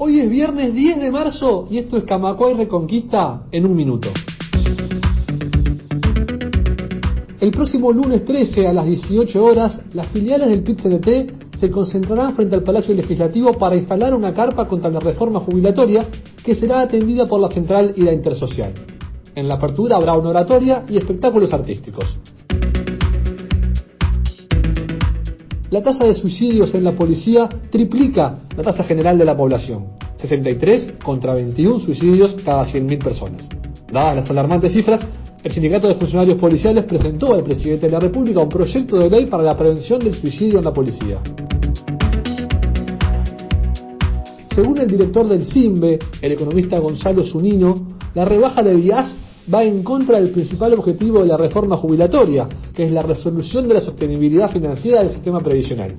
Hoy es viernes 10 de marzo y esto es Camacuay Reconquista en un minuto. El próximo lunes 13 a las 18 horas, las filiales del pit se concentrarán frente al Palacio Legislativo para instalar una carpa contra la reforma jubilatoria que será atendida por la Central y la Intersocial. En la apertura habrá una oratoria y espectáculos artísticos. La tasa de suicidios en la policía triplica la tasa general de la población, 63 contra 21 suicidios cada 100.000 personas. Dadas las alarmantes cifras, el Sindicato de Funcionarios Policiales presentó al presidente de la República un proyecto de ley para la prevención del suicidio en la policía. Según el director del CIMBE, el economista Gonzalo Zunino, la rebaja de IAS va en contra del principal objetivo de la reforma jubilatoria, que es la resolución de la sostenibilidad financiera del sistema previsional.